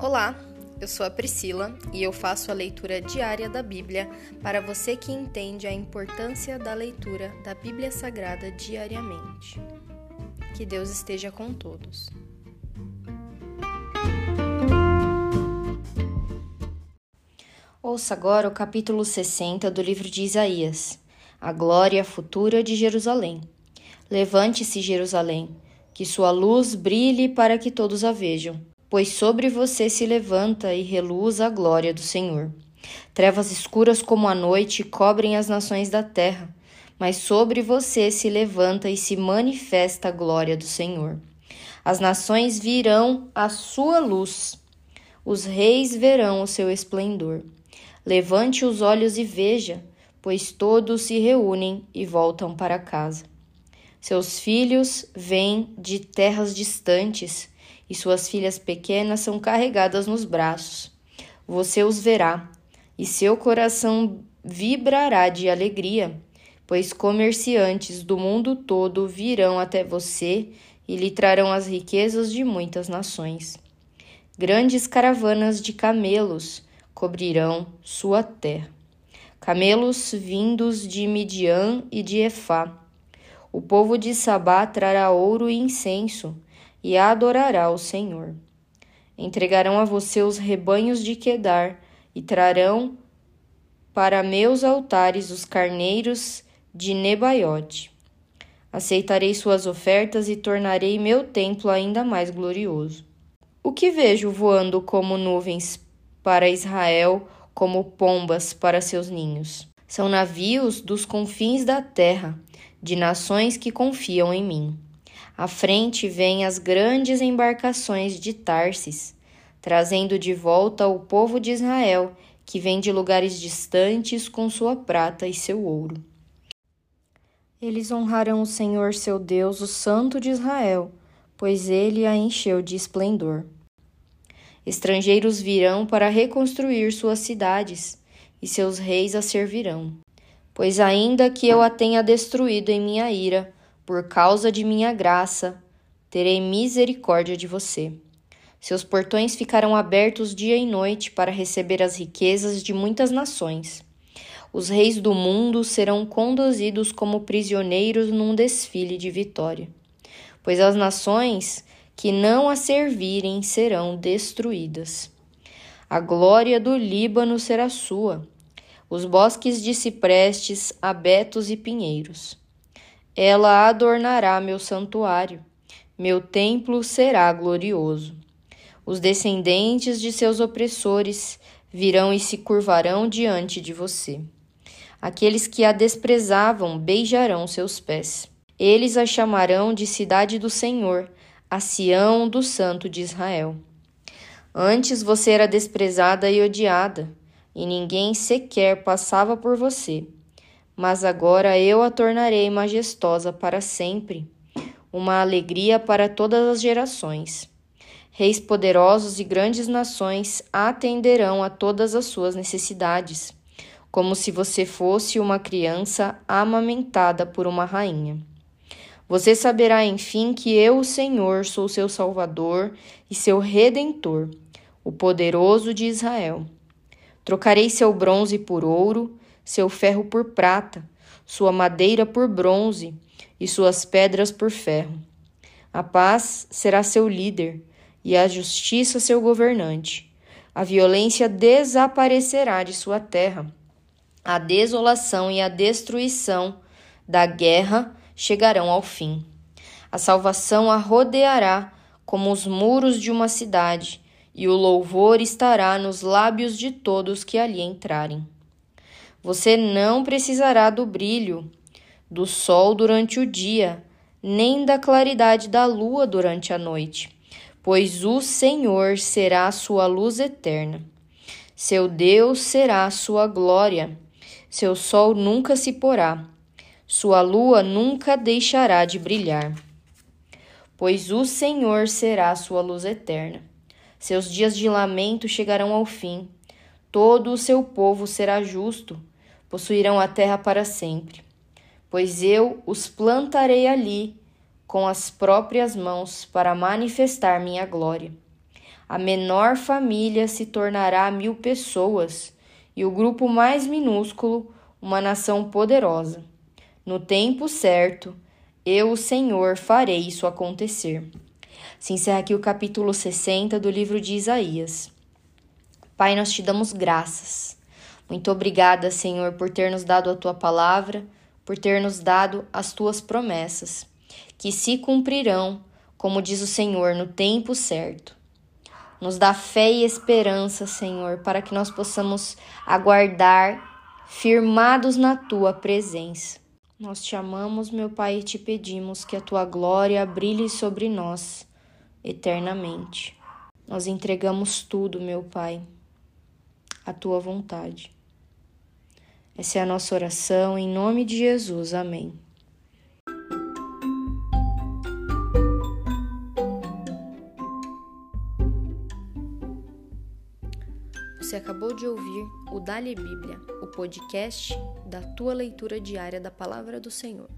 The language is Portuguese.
Olá, eu sou a Priscila e eu faço a leitura diária da Bíblia para você que entende a importância da leitura da Bíblia Sagrada diariamente. Que Deus esteja com todos. Ouça agora o capítulo 60 do livro de Isaías, a glória futura de Jerusalém. Levante-se, Jerusalém, que sua luz brilhe para que todos a vejam, pois sobre você se levanta e reluz a glória do Senhor. Trevas escuras como a noite cobrem as nações da terra, mas sobre você se levanta e se manifesta a glória do Senhor. As nações virão a sua luz, os reis verão o seu esplendor. Levante os olhos e veja, pois todos se reúnem e voltam para casa. Seus filhos vêm de terras distantes e suas filhas pequenas são carregadas nos braços. Você os verá e seu coração vibrará de alegria, pois comerciantes do mundo todo virão até você e lhe trarão as riquezas de muitas nações. Grandes caravanas de camelos cobrirão sua terra camelos vindos de Midian e de Efá. O povo de Sabá trará ouro e incenso e adorará o Senhor. Entregarão a você os rebanhos de Quedar e trarão para meus altares os carneiros de Nebaiote. Aceitarei suas ofertas e tornarei meu templo ainda mais glorioso. O que vejo voando como nuvens para Israel como pombas para seus ninhos. São navios dos confins da terra, de nações que confiam em mim. À frente vêm as grandes embarcações de Tarsis, trazendo de volta o povo de Israel, que vem de lugares distantes com sua prata e seu ouro. Eles honrarão o Senhor seu Deus, o Santo de Israel, pois ele a encheu de esplendor. Estrangeiros virão para reconstruir suas cidades, e seus reis a servirão. Pois ainda que eu a tenha destruído em minha ira, por causa de minha graça, terei misericórdia de você. Seus portões ficarão abertos dia e noite para receber as riquezas de muitas nações. Os reis do mundo serão conduzidos como prisioneiros num desfile de vitória. Pois as nações que não a servirem serão destruídas. A glória do Líbano será sua, os bosques de ciprestes, abetos e pinheiros. Ela adornará meu santuário, meu templo será glorioso. Os descendentes de seus opressores virão e se curvarão diante de você. Aqueles que a desprezavam beijarão seus pés. Eles a chamarão de cidade do Senhor a Sião do Santo de Israel. Antes você era desprezada e odiada, e ninguém sequer passava por você. Mas agora eu a tornarei majestosa para sempre, uma alegria para todas as gerações. Reis poderosos e grandes nações atenderão a todas as suas necessidades, como se você fosse uma criança amamentada por uma rainha. Você saberá, enfim, que eu, o Senhor, sou seu Salvador e seu Redentor, o poderoso de Israel. Trocarei seu bronze por ouro, seu ferro por prata, sua madeira por bronze e suas pedras por ferro. A paz será seu líder e a justiça seu governante. A violência desaparecerá de sua terra. A desolação e a destruição da guerra chegarão ao fim. A salvação a rodeará como os muros de uma cidade, e o louvor estará nos lábios de todos que ali entrarem. Você não precisará do brilho do sol durante o dia, nem da claridade da lua durante a noite, pois o Senhor será a sua luz eterna. Seu Deus será a sua glória. Seu sol nunca se porá sua lua nunca deixará de brilhar, pois o Senhor será sua luz eterna. Seus dias de lamento chegarão ao fim. Todo o seu povo será justo, possuirão a terra para sempre. Pois eu os plantarei ali com as próprias mãos para manifestar minha glória. A menor família se tornará mil pessoas, e o grupo mais minúsculo, uma nação poderosa. No tempo certo, eu, o Senhor, farei isso acontecer. Se encerra aqui o capítulo 60 do livro de Isaías. Pai, nós te damos graças. Muito obrigada, Senhor, por ter nos dado a tua palavra, por ter nos dado as tuas promessas, que se cumprirão, como diz o Senhor, no tempo certo. Nos dá fé e esperança, Senhor, para que nós possamos aguardar firmados na tua presença. Nós te amamos, meu Pai, e te pedimos que a tua glória brilhe sobre nós eternamente. Nós entregamos tudo, meu Pai, à tua vontade. Essa é a nossa oração, em nome de Jesus. Amém. Você acabou de ouvir o Dali Bíblia, o podcast da tua leitura diária da Palavra do Senhor.